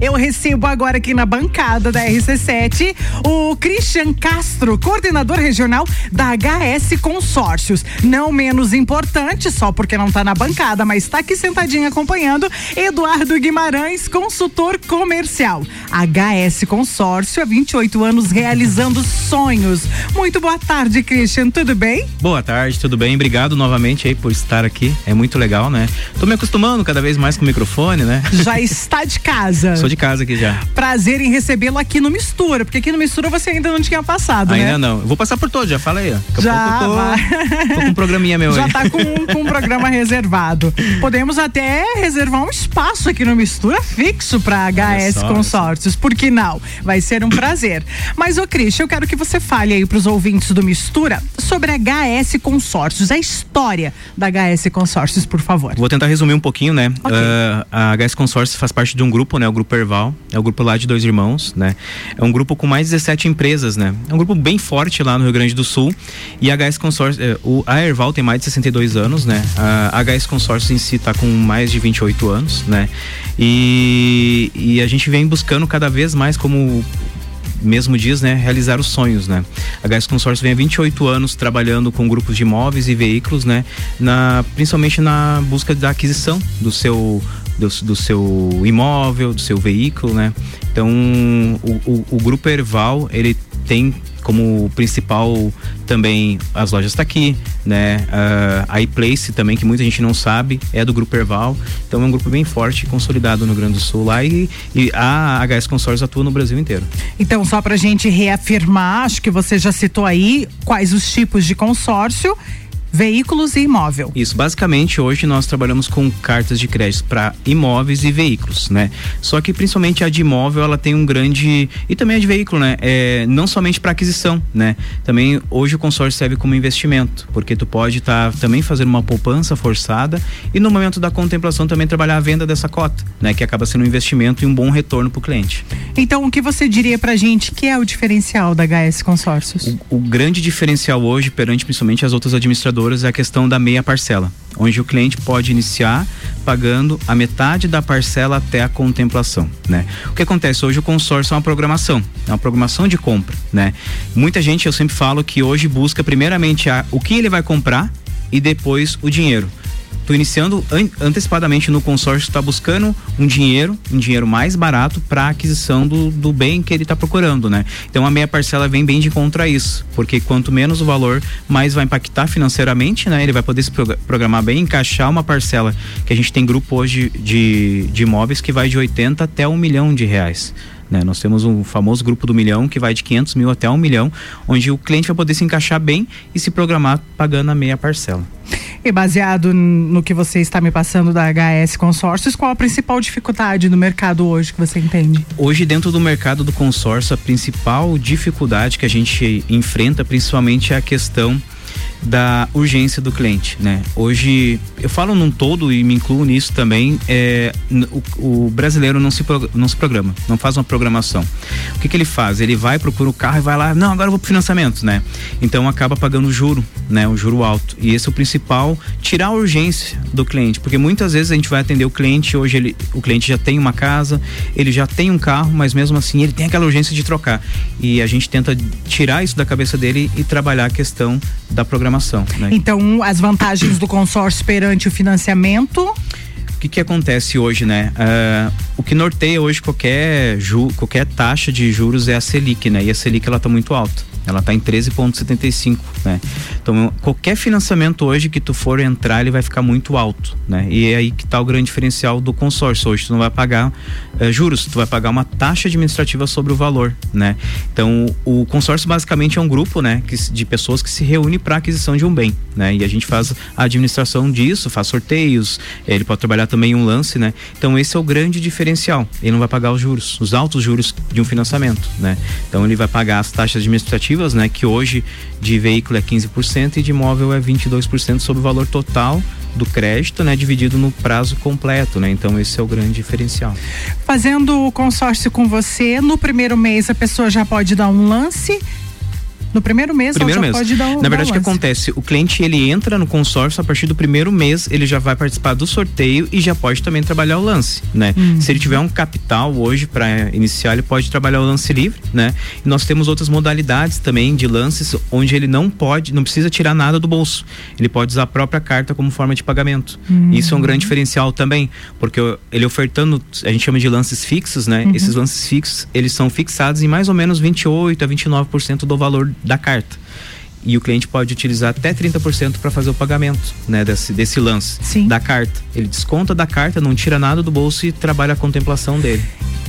Eu recebo agora aqui na bancada da RC7 o Christian Castro, coordenador regional da HS Consórcios. Não menos importante, só porque não está na bancada, mas está aqui sentadinho acompanhando, Eduardo Guimarães, consultor comercial. HS Consórcio há 28 anos realizando sonhos. Muito boa tarde, Christian, tudo bem? Boa tarde, tudo bem? Obrigado novamente aí por estar aqui. É muito legal, né? Tô me acostumando cada vez mais com o microfone, né? Já está de casa. Sou de casa aqui já. Prazer em recebê-lo aqui no Mistura, porque aqui no Mistura você ainda não tinha passado, ainda né? Ainda não. Eu vou passar por todos, já falei. Daqui já, tô, vai. tô com um programinha meu já aí. Já tá com, com um programa reservado. Podemos até reservar um espaço aqui no Mistura fixo para HS só, Consórcios. Por que não? Vai ser um prazer. Mas, ô Cris, eu quero que você fale aí pros ouvintes do Mistura sobre a HS Consórcios, a história da HS Consórcios, por favor. Vou tentar resumir um pouquinho, né? Okay. Uh, a HS Consórcios faz parte de um grupo, né? O Grupo Erval. É o grupo lá de dois irmãos, né? É um grupo com mais de 17 empresas, né? É um grupo bem forte lá no Rio Grande do Sul. E a HS Consórcio, eh, o, a Erval tem mais de 62 anos, né? A, a HS Consórcio em si está com mais de 28 anos, né? E, e a gente vem buscando cada vez mais como mesmo diz, né, realizar os sonhos, né? A Gás Consórcio vem há 28 anos trabalhando com grupos de imóveis e veículos, né, na, principalmente na busca da aquisição do seu do, do seu imóvel, do seu veículo, né? Então, o, o, o grupo Erval, ele tem como principal também as lojas está aqui, né? Uh, a iPlace também, que muita gente não sabe, é do Grupo Erval. Então é um grupo bem forte, consolidado no Rio Grande do Sul lá e, e a HS Consórcios atua no Brasil inteiro. Então, só para a gente reafirmar, acho que você já citou aí quais os tipos de consórcio veículos e imóvel. Isso, basicamente hoje nós trabalhamos com cartas de crédito para imóveis e veículos, né? Só que principalmente a de imóvel ela tem um grande e também a de veículo, né? É, não somente para aquisição, né? Também hoje o consórcio serve como investimento, porque tu pode estar tá, também fazendo uma poupança forçada e no momento da contemplação também trabalhar a venda dessa cota, né? Que acaba sendo um investimento e um bom retorno para o cliente. Então, o que você diria para gente que é o diferencial da HS Consórcios? O, o grande diferencial hoje perante principalmente as outras administradoras é a questão da meia parcela, onde o cliente pode iniciar pagando a metade da parcela até a contemplação, né? O que acontece hoje o consórcio é uma programação, é uma programação de compra, né? Muita gente eu sempre falo que hoje busca primeiramente a, o que ele vai comprar e depois o dinheiro tô iniciando an antecipadamente no consórcio, está buscando um dinheiro, um dinheiro mais barato para aquisição do, do bem que ele está procurando, né? Então a meia parcela vem bem de contra isso, porque quanto menos o valor, mais vai impactar financeiramente, né? Ele vai poder se programar bem, encaixar uma parcela que a gente tem grupo hoje de, de imóveis que vai de 80 até um milhão de reais. Né? Nós temos um famoso grupo do milhão que vai de 500 mil até um milhão, onde o cliente vai poder se encaixar bem e se programar pagando a meia parcela. E baseado no que você está me passando da HS Consórcios, qual a principal dificuldade no mercado hoje que você entende? Hoje, dentro do mercado do consórcio, a principal dificuldade que a gente enfrenta, principalmente, é a questão da urgência do cliente, né? Hoje, eu falo num todo e me incluo nisso também, é, o, o brasileiro não se, não se programa, não faz uma programação. O que, que ele faz? Ele vai, procura o carro e vai lá, não, agora eu vou pro financiamento, né? Então acaba pagando juro, né? O juro alto. E esse é o principal, tirar a urgência do cliente, porque muitas vezes a gente vai atender o cliente, hoje ele, o cliente já tem uma casa, ele já tem um carro, mas mesmo assim ele tem aquela urgência de trocar. E a gente tenta tirar isso da cabeça dele e trabalhar a questão da programação. Né? Então, as vantagens do consórcio perante o financiamento o que, que acontece hoje, né? Uh, o que norteia hoje qualquer, ju, qualquer taxa de juros é a Selic, né? E a Selic ela está muito alta. Ela está em 13,75, né? Então, qualquer financiamento hoje que tu for entrar, ele vai ficar muito alto, né? E é aí que está o grande diferencial do consórcio. Hoje tu não vai pagar uh, juros, tu vai pagar uma taxa administrativa sobre o valor, né? Então, o consórcio basicamente é um grupo, né, que, de pessoas que se reúne para aquisição de um bem, né? E a gente faz a administração disso, faz sorteios, ele pode trabalhar também um lance, né? Então, esse é o grande diferencial. Ele não vai pagar os juros, os altos juros de um financiamento, né? Então, ele vai pagar as taxas administrativas né? Que hoje de veículo é 15% e de imóvel é 22% sobre o valor total do crédito, né, dividido no prazo completo, né? Então esse é o grande diferencial. Fazendo o consórcio com você, no primeiro mês a pessoa já pode dar um lance No primeiro mês, primeiro mês. pode dar um Na verdade, o que acontece? O cliente ele entra no consórcio a partir do primeiro mês, ele já vai participar do sorteio e já pode também trabalhar o lance, né? Uhum. Se ele tiver um capital hoje para iniciar, ele pode trabalhar o lance livre, né? E nós temos outras modalidades também de lances onde ele não pode, não precisa tirar nada do bolso. Ele pode usar a própria carta como forma de pagamento. Uhum. Isso é um grande diferencial também, porque ele ofertando, a gente chama de lances fixos, né? Uhum. Esses lances fixos, eles são fixados em mais ou menos 28 a 29% do valor da carta e o cliente pode utilizar até 30% para fazer o pagamento, né, desse, desse lance Sim. da carta. Ele desconta da carta, não tira nada do bolso e trabalha a contemplação dele.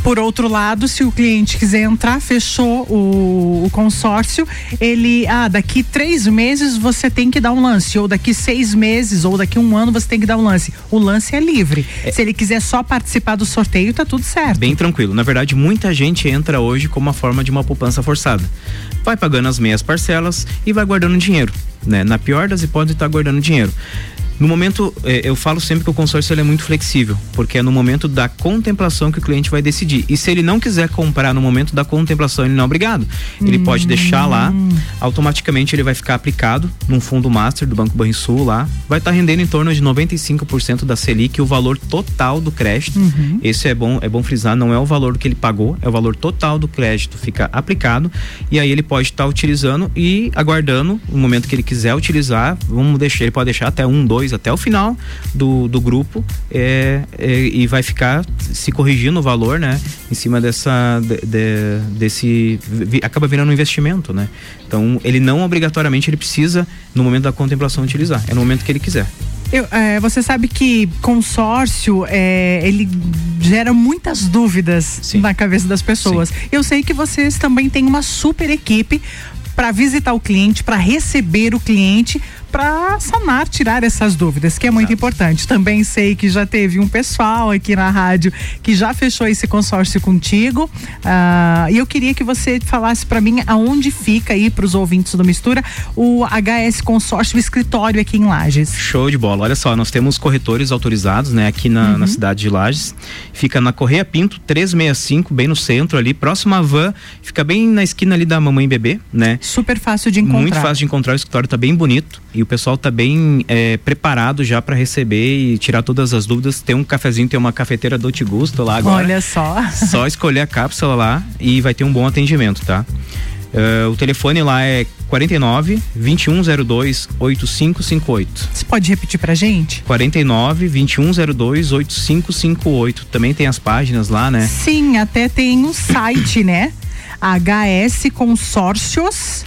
Por outro lado, se o cliente quiser entrar, fechou o, o, consórcio, ele, ah, daqui três meses você tem que dar um lance, ou daqui seis meses, ou daqui um ano você tem que dar um lance. O lance é livre. É. Se ele quiser só participar do sorteio, tá tudo certo. Bem tranquilo. Na verdade, muita gente entra hoje como uma forma de uma poupança forçada. Vai pagando as meias parcelas e vai guardando dinheiro. Né? Na pior das hipóteses, está guardando dinheiro. No momento, é, eu falo sempre que o consórcio é muito flexível, porque é no momento da contemplação que o cliente vai decidir. E se ele não quiser comprar no momento da contemplação, ele não é obrigado. Ele hum. pode deixar lá, automaticamente ele vai ficar aplicado num fundo master do Banco Banrisul lá, vai estar tá rendendo em torno de 95% da Selic, o valor total do crédito. Uhum. Esse é bom, é bom frisar, não é o valor que ele pagou, é o valor total do crédito fica aplicado e aí ele pode estar tá utilizando e aguardando o momento que ele quiser utilizar, vamos deixar, ele pode deixar até um, dois até o final do, do grupo é, é, e vai ficar se corrigindo o valor, né? Em cima dessa de, de, desse acaba virando um investimento, né? Então ele não obrigatoriamente ele precisa no momento da contemplação utilizar, é no momento que ele quiser. Eu, é, você sabe que consórcio é, ele gera muitas dúvidas Sim. na cabeça das pessoas. Sim. Eu sei que vocês também têm uma super equipe para visitar o cliente, para receber o cliente, para sanar, tirar essas dúvidas, que é muito importante. Também sei que já teve um pessoal aqui na rádio que já fechou esse consórcio contigo. Uh, e eu queria que você falasse para mim aonde fica aí para os ouvintes do Mistura o HS Consórcio o escritório aqui em Lages. Show de bola. Olha só, nós temos corretores autorizados, né, aqui na, uhum. na cidade de Lages. Fica na Correia Pinto 365, bem no centro ali, próximo à van, fica bem na esquina ali da mamãe e bebê, né? Super fácil de encontrar. Muito fácil de encontrar, o escritório tá bem bonito e o pessoal está bem é, preparado já para receber e tirar todas as dúvidas. Tem um cafezinho, tem uma cafeteira do Gusto lá agora. Olha só. Só escolher a cápsula lá e vai ter um bom atendimento, tá? Uh, o telefone lá é 49 2102 8558. Você pode repetir pra gente? 49 2102 8558. Também tem as páginas lá, né? Sim, até tem um site, né? HS Consórcios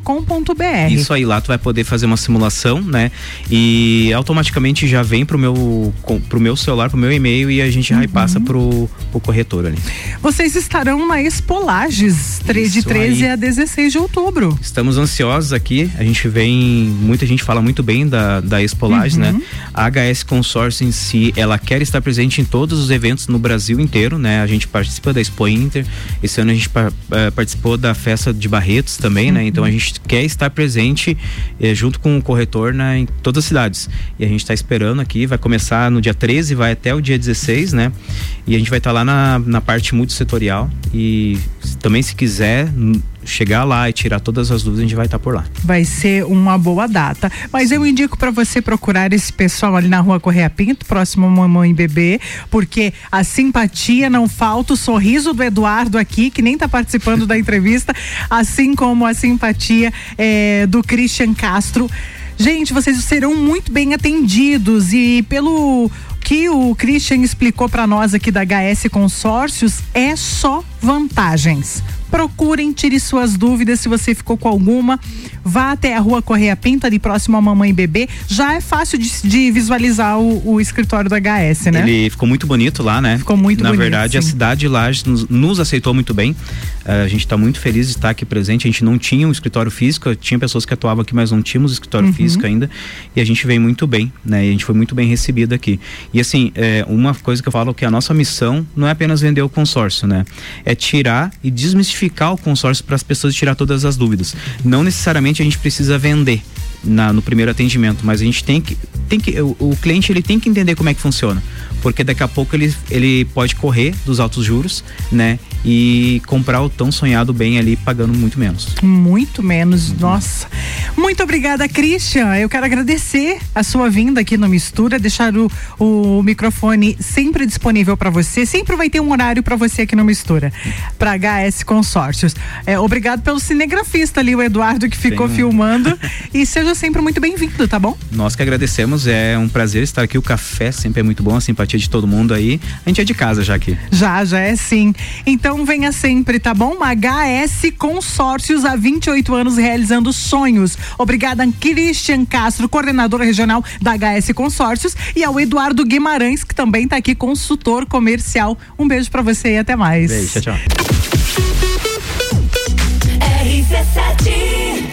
com.br. Isso aí lá tu vai poder fazer uma simulação, né? E automaticamente já vem pro meu pro meu celular, pro meu e-mail e a gente uhum. passa pro, pro corretor ali. Vocês estarão na Expolages de 13 aí. a 16 de outubro. Estamos ansiosos aqui. A gente vem, muita gente fala muito bem da da Expolages, né? uhum. né? A HS Consórcio em si, ela quer estar presente em todos os eventos no Brasil inteiro, né? A gente participa da Expo Inter. Esse ano a gente uh, participou da festa de Barretos também, né? uhum. né? Então a gente quer estar presente eh, junto com o corretor né, em todas as cidades. E a gente está esperando aqui, vai começar no dia 13, vai até o dia 16, né? E a gente vai estar tá lá na, na parte multissetorial. E também, se quiser chegar lá e tirar todas as dúvidas, a gente vai estar tá por lá. Vai ser uma boa data. Mas eu indico para você procurar esse pessoal ali na rua Correia Pinto, próximo a Mamãe e Bebê, porque a simpatia não falta, o sorriso do Eduardo aqui, que nem está participando da entrevista, assim como a simpatia é, do Christian Castro. Gente, vocês serão muito bem atendidos e pelo que o Christian explicou para nós aqui da HS Consórcios, é só vantagens procurem, tire suas dúvidas se você ficou com alguma. Vá até a rua Correia Pinto, ali próximo à Mamãe Bebê. Já é fácil de, de visualizar o, o, escritório do HS, né? Ele ficou muito bonito lá, né? Ficou muito Na bonito. Na verdade, sim. a cidade de Lages nos, nos aceitou muito bem. Uh, a gente está muito feliz de estar aqui presente. A gente não tinha um escritório físico, tinha pessoas que atuavam aqui, mas não tínhamos escritório uhum. físico ainda. E a gente veio muito bem, né? E a gente foi muito bem recebido aqui. E assim, é, uma coisa que eu falo que a nossa missão não é apenas vender o consórcio, né? É tirar e desmistificar o consórcio para as pessoas tirar todas as dúvidas. Não necessariamente a gente precisa vender na, no primeiro atendimento, mas a gente tem que, tem que o, o cliente ele tem que entender como é que funciona porque daqui a pouco ele, ele pode correr dos altos juros, né? E comprar o tão sonhado bem ali pagando muito menos. Muito menos, uhum. nossa. Muito obrigada, Christian. Eu quero agradecer a sua vinda aqui no Mistura, deixar o, o microfone sempre disponível para você. Sempre vai ter um horário para você aqui no Mistura, para HS Consórcios. É, obrigado pelo cinegrafista ali, o Eduardo, que ficou filmando. e seja sempre muito bem-vindo, tá bom? Nós que agradecemos, é um prazer estar aqui. O café sempre é muito bom, a simpatia de todo mundo aí. A gente é de casa já aqui. Já, já é sim. Então venha sempre, tá bom? HS Consórcios há 28 anos realizando sonhos. Obrigada Christian Castro, coordenador regional da HS Consórcios e ao Eduardo Guimarães, que também está aqui consultor comercial. Um beijo para você e até mais. Beijo, tchau, tchau. RC7